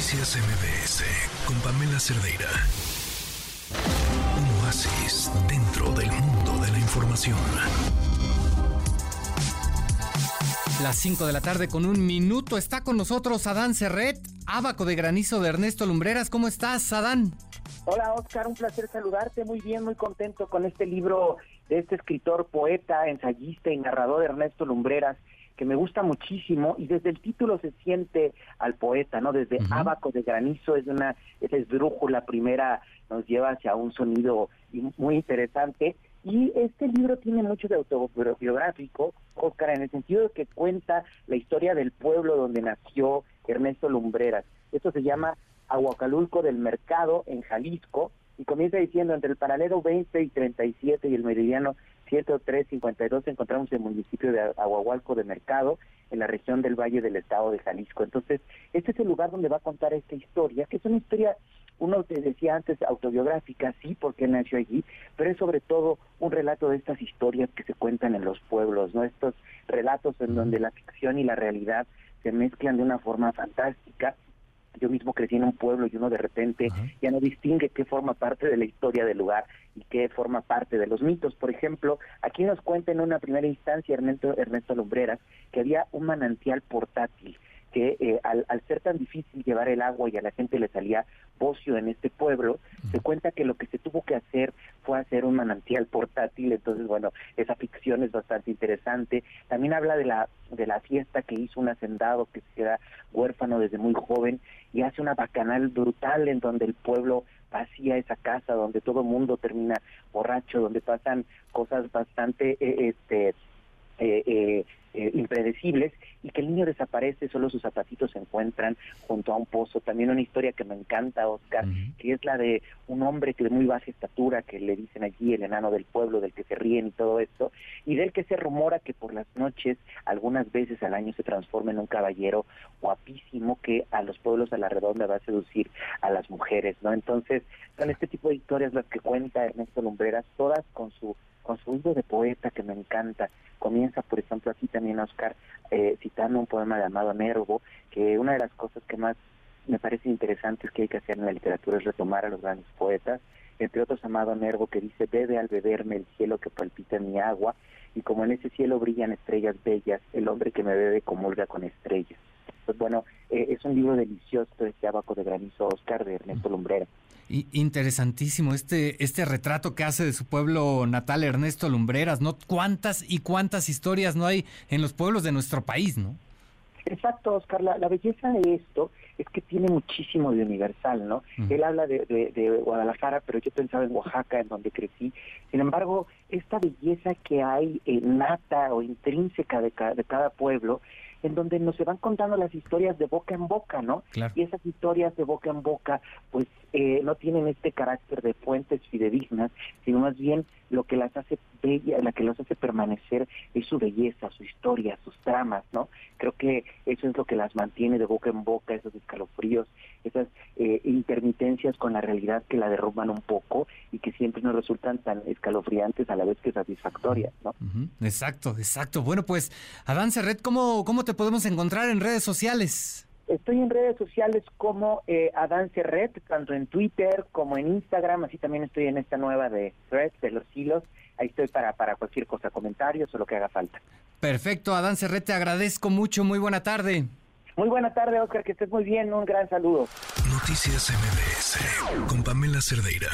Noticias MBS con Pamela Cerdeira. Un oasis dentro del mundo de la información. Las 5 de la tarde con un minuto está con nosotros Adán Serret, abaco de granizo de Ernesto Lumbreras. ¿Cómo estás, Adán? Hola, Oscar, un placer saludarte. Muy bien, muy contento con este libro de este escritor, poeta, ensayista y narrador Ernesto Lumbreras que me gusta muchísimo y desde el título se siente al poeta, ¿no? Desde Abaco de Granizo es una es esdrújula primera, nos lleva hacia un sonido muy interesante y este libro tiene mucho de autobiográfico, Oscar, en el sentido de que cuenta la historia del pueblo donde nació Ernesto Lumbreras. Esto se llama Aguacalulco del Mercado en Jalisco y comienza diciendo entre el paralelo 20 y 37 y el meridiano 10352 encontramos el municipio de Aguahualco de Mercado, en la región del Valle del Estado de Jalisco. Entonces, este es el lugar donde va a contar esta historia, que es una historia, uno te decía antes, autobiográfica, sí, porque nació allí, pero es sobre todo un relato de estas historias que se cuentan en los pueblos, ¿no? Estos relatos en donde la ficción y la realidad se mezclan de una forma fantástica yo mismo crecí en un pueblo y uno de repente ya no distingue qué forma parte de la historia del lugar y qué forma parte de los mitos. Por ejemplo, aquí nos cuenta en una primera instancia Ernesto, Ernesto Lumbreras que había un manantial portátil que eh, al, ser tan difícil llevar el agua y a la gente le salía bocio en este pueblo, se cuenta que lo que se tuvo que hacer fue hacer un manantial portátil, entonces bueno, esa ficción es bastante interesante. También habla de la de la fiesta que hizo un hacendado que se queda huérfano desde muy joven y hace una bacanal brutal en donde el pueblo vacía esa casa, donde todo el mundo termina borracho, donde pasan cosas bastante eh, este eh, eh, impredecibles que el niño desaparece, solo sus zapatitos se encuentran junto a un pozo. También una historia que me encanta, Oscar, que es la de un hombre que de muy baja estatura, que le dicen allí el enano del pueblo, del que se ríen y todo esto, y del que se rumora que por las noches, algunas veces al año, se transforma en un caballero guapísimo que a los pueblos a la redonda va a seducir a las mujeres, ¿no? Entonces, son este tipo de historias las que cuenta Ernesto Lumbreras, todas con su con su hilo de poeta que me encanta. Comienza, por ejemplo, aquí también Oscar eh, citando un poema llamado Nervo, que una de las cosas que más me parece interesantes que hay que hacer en la literatura es retomar a los grandes poetas, entre otros Amado Nervo que dice, bebe al beberme el cielo que palpita mi agua, y como en ese cielo brillan estrellas bellas, el hombre que me bebe comulga con estrellas. Pues bueno, eh, es un libro delicioso, este Abaco de Granizo Oscar de Ernesto Lumbrera interesantísimo este, este retrato que hace de su pueblo natal Ernesto Lumbreras, ¿no? ¿Cuántas y cuántas historias no hay en los pueblos de nuestro país, no? Exacto, Oscar. La, belleza de esto es que tiene muchísimo de universal, ¿no? Él habla de, de, Guadalajara, pero yo pensaba en Oaxaca, en donde crecí. Sin embargo, esta belleza que hay eh, nata o intrínseca de, de cada pueblo en donde nos se van contando las historias de boca en boca, ¿no? Y esas historias de boca en boca, pues eh, no tienen este carácter de fuentes fidedignas, sino más bien lo que las hace bella, la que las hace permanecer es su belleza, su historia, sus tramas, ¿no? Creo que eso es lo que las mantiene de boca en boca, esos escalofríos, esas eh, intermitencias con la realidad que la derrumban un poco y que siempre nos resultan tan escalofriantes a la vez que satisfactorias, ¿no? Exacto, exacto. Bueno, pues, Adán Serret, ¿cómo, ¿cómo te podemos encontrar en redes sociales? Estoy en redes sociales como eh, Adán Serret, tanto en Twitter como en Instagram, así también estoy en esta nueva de Threads, de los hilos. Ahí estoy para, para cualquier cosa, comentarios o lo que haga falta. Perfecto, Adán Serret, te agradezco mucho. Muy buena tarde. Muy buena tarde, Oscar, que estés muy bien. Un gran saludo. Noticias MBS con Pamela Cerdeira.